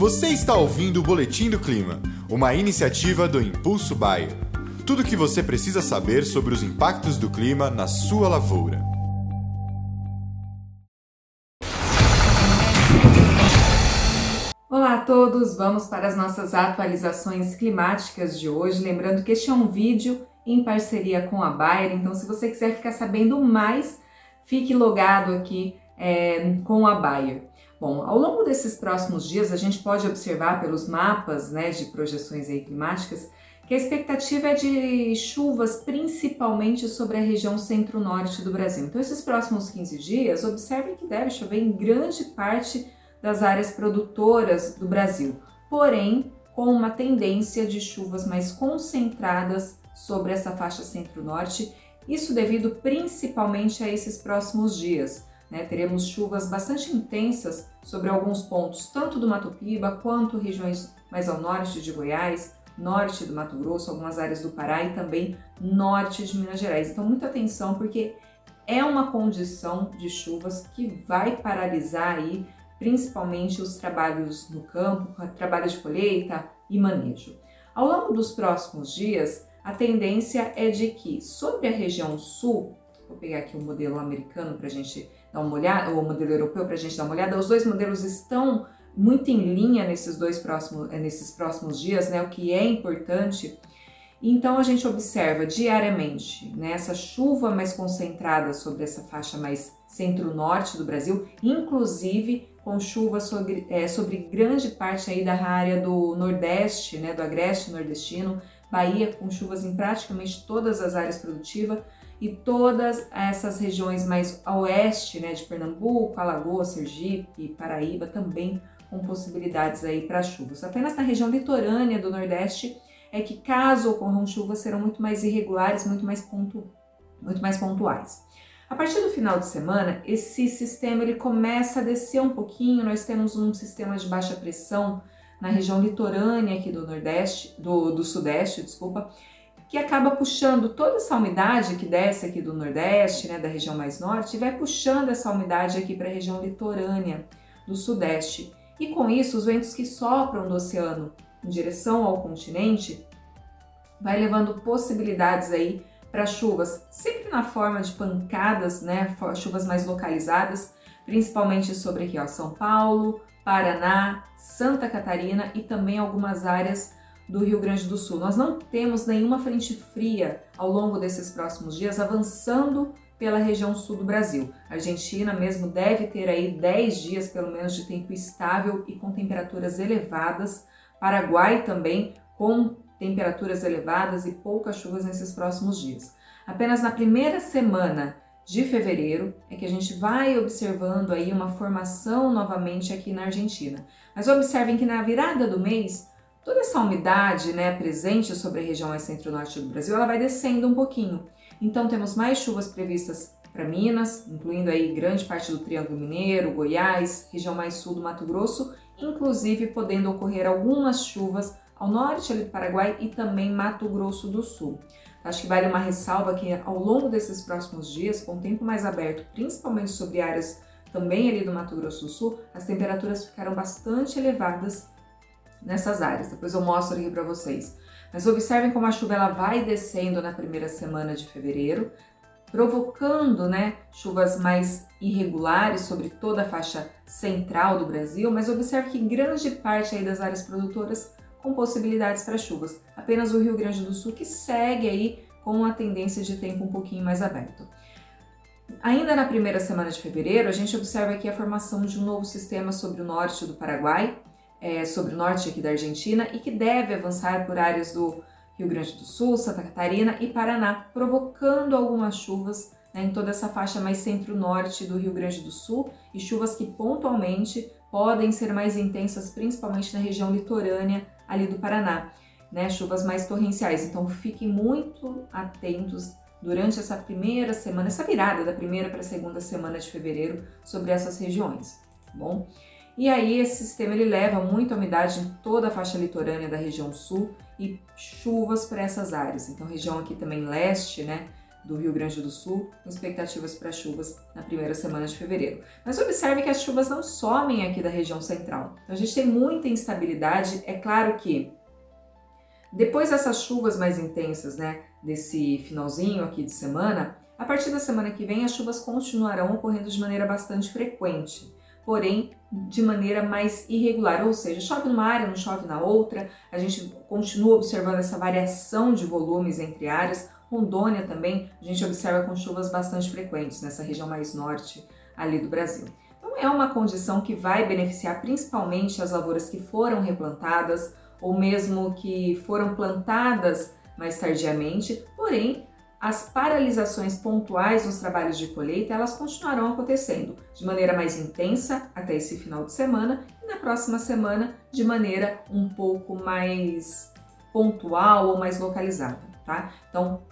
Você está ouvindo o Boletim do Clima, uma iniciativa do Impulso Bayer. Tudo o que você precisa saber sobre os impactos do clima na sua lavoura. Olá a todos, vamos para as nossas atualizações climáticas de hoje. Lembrando que este é um vídeo em parceria com a Bayer, então se você quiser ficar sabendo mais, fique logado aqui é, com a Bayer. Bom, ao longo desses próximos dias, a gente pode observar pelos mapas né, de projeções climáticas que a expectativa é de chuvas principalmente sobre a região centro-norte do Brasil. Então, esses próximos 15 dias, observem que deve chover em grande parte das áreas produtoras do Brasil, porém com uma tendência de chuvas mais concentradas sobre essa faixa centro-norte, isso devido principalmente a esses próximos dias. Né? Teremos chuvas bastante intensas sobre alguns pontos, tanto do Mato Piba quanto regiões mais ao norte de Goiás, norte do Mato Grosso, algumas áreas do Pará e também norte de Minas Gerais. Então, muita atenção porque é uma condição de chuvas que vai paralisar aí principalmente os trabalhos no campo, trabalho de colheita e manejo. Ao longo dos próximos dias, a tendência é de que sobre a região sul, vou pegar aqui o modelo americano para a gente dar uma olhada, o modelo europeu para a gente dar uma olhada, os dois modelos estão muito em linha nesses dois próximos, eh, nesses próximos dias, né? O que é importante. Então a gente observa diariamente né, essa chuva mais concentrada sobre essa faixa mais centro-norte do Brasil, inclusive com chuva sobre, é, sobre grande parte aí da área do Nordeste, né, do Agreste nordestino, Bahia com chuvas em praticamente todas as áreas produtivas, e todas essas regiões mais a oeste, né, de Pernambuco, Alagoas, Sergipe, Paraíba também com possibilidades aí para chuvas. Apenas na região litorânea do Nordeste é que caso ocorram chuvas serão muito mais irregulares, muito mais, pontu, muito mais pontuais. A partir do final de semana, esse sistema ele começa a descer um pouquinho. Nós temos um sistema de baixa pressão na região litorânea aqui do Nordeste, do, do Sudeste, desculpa, que acaba puxando toda essa umidade que desce aqui do Nordeste, né, da região mais norte, e vai puxando essa umidade aqui para a região litorânea do Sudeste. E com isso, os ventos que sopram do oceano em direção ao continente vai levando possibilidades aí para chuvas, sempre na forma de pancadas, né, chuvas mais localizadas, principalmente sobre aqui, ó, São Paulo, Paraná, Santa Catarina e também algumas áreas do Rio Grande do Sul. Nós não temos nenhuma frente fria ao longo desses próximos dias avançando pela região sul do Brasil. A Argentina mesmo deve ter aí 10 dias pelo menos de tempo estável e com temperaturas elevadas. Paraguai também com temperaturas elevadas e poucas chuvas nesses próximos dias. Apenas na primeira semana de fevereiro é que a gente vai observando aí uma formação novamente aqui na Argentina. Mas observem que na virada do mês Toda essa umidade né, presente sobre a região centro-norte do Brasil, ela vai descendo um pouquinho. Então temos mais chuvas previstas para Minas, incluindo aí grande parte do Triângulo Mineiro, Goiás, região mais sul do Mato Grosso, inclusive podendo ocorrer algumas chuvas ao norte do Paraguai e também Mato Grosso do Sul. Acho que vale uma ressalva que ao longo desses próximos dias, com o tempo mais aberto, principalmente sobre áreas também ali do Mato Grosso do Sul, as temperaturas ficaram bastante elevadas nessas áreas. Depois eu mostro aqui para vocês. Mas observem como a chuva ela vai descendo na primeira semana de fevereiro, provocando né, chuvas mais irregulares sobre toda a faixa central do Brasil, mas observe que grande parte aí das áreas produtoras com possibilidades para chuvas. Apenas o Rio Grande do Sul que segue aí com a tendência de tempo um pouquinho mais aberto. Ainda na primeira semana de fevereiro, a gente observa aqui a formação de um novo sistema sobre o norte do Paraguai, é, sobre o norte aqui da Argentina e que deve avançar por áreas do Rio Grande do Sul, Santa Catarina e Paraná, provocando algumas chuvas né, em toda essa faixa mais centro-norte do Rio Grande do Sul e chuvas que pontualmente podem ser mais intensas, principalmente na região litorânea ali do Paraná, né, chuvas mais torrenciais. Então fiquem muito atentos durante essa primeira semana, essa virada da primeira para a segunda semana de fevereiro sobre essas regiões, tá bom? E aí esse sistema ele leva muita umidade em toda a faixa litorânea da região sul e chuvas para essas áreas. Então região aqui também leste, né, do Rio Grande do Sul, expectativas para chuvas na primeira semana de fevereiro. Mas observe que as chuvas não somem aqui da região central. Então a gente tem muita instabilidade. É claro que depois dessas chuvas mais intensas, né, desse finalzinho aqui de semana, a partir da semana que vem as chuvas continuarão ocorrendo de maneira bastante frequente porém de maneira mais irregular, ou seja, chove numa área, não chove na outra. A gente continua observando essa variação de volumes entre áreas. Rondônia também, a gente observa com chuvas bastante frequentes nessa região mais norte ali do Brasil. Então é uma condição que vai beneficiar principalmente as lavouras que foram replantadas ou mesmo que foram plantadas mais tardiamente, porém as paralisações pontuais nos trabalhos de colheita elas continuarão acontecendo de maneira mais intensa até esse final de semana e na próxima semana de maneira um pouco mais pontual ou mais localizada, tá? Então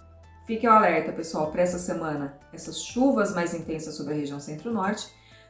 fique ao alerta, pessoal, para essa semana essas chuvas mais intensas sobre a região centro-norte.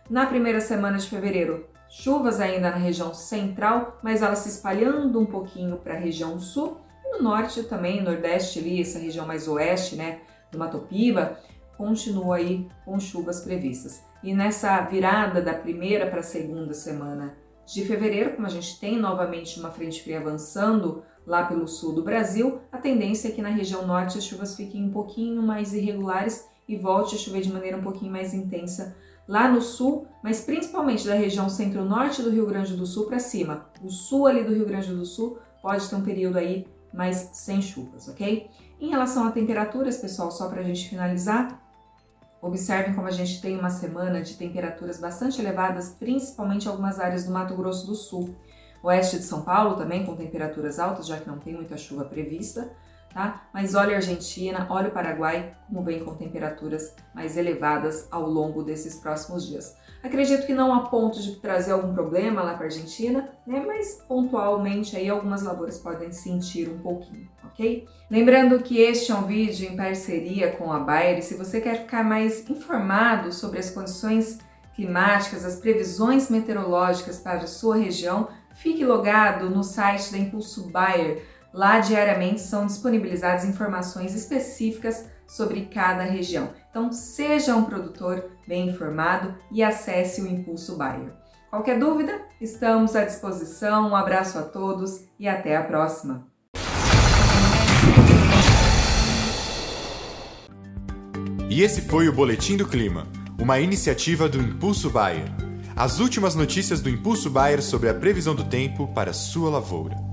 Na primeira semana de fevereiro, chuvas ainda na região central, mas elas se espalhando um pouquinho para a região sul no norte também, nordeste ali, essa região mais oeste, né, do Mato Piba, continua aí com chuvas previstas. E nessa virada da primeira para a segunda semana de fevereiro, como a gente tem novamente uma frente fria avançando lá pelo sul do Brasil, a tendência é que na região norte as chuvas fiquem um pouquinho mais irregulares e volte a chover de maneira um pouquinho mais intensa lá no sul, mas principalmente da região centro-norte do Rio Grande do Sul para cima. O sul ali do Rio Grande do Sul pode ter um período aí mas sem chuvas, ok? Em relação a temperaturas, pessoal, só para a gente finalizar, observem como a gente tem uma semana de temperaturas bastante elevadas, principalmente em algumas áreas do Mato Grosso do Sul. Oeste de São Paulo também com temperaturas altas, já que não tem muita chuva prevista tá? Mas olha a Argentina, olha o Paraguai, como vem com temperaturas mais elevadas ao longo desses próximos dias. Acredito que não a ponto de trazer algum problema lá para a Argentina, né? Mas pontualmente aí algumas lavouras podem sentir um pouquinho, ok? Lembrando que este é um vídeo em parceria com a Bayer se você quer ficar mais informado sobre as condições climáticas, as previsões meteorológicas para a sua região, fique logado no site da Impulso Bayer Lá diariamente são disponibilizadas informações específicas sobre cada região. Então, seja um produtor bem informado e acesse o Impulso Bayer. Qualquer dúvida, estamos à disposição. Um abraço a todos e até a próxima. E esse foi o Boletim do Clima, uma iniciativa do Impulso Bayer. As últimas notícias do Impulso Bayer sobre a previsão do tempo para sua lavoura.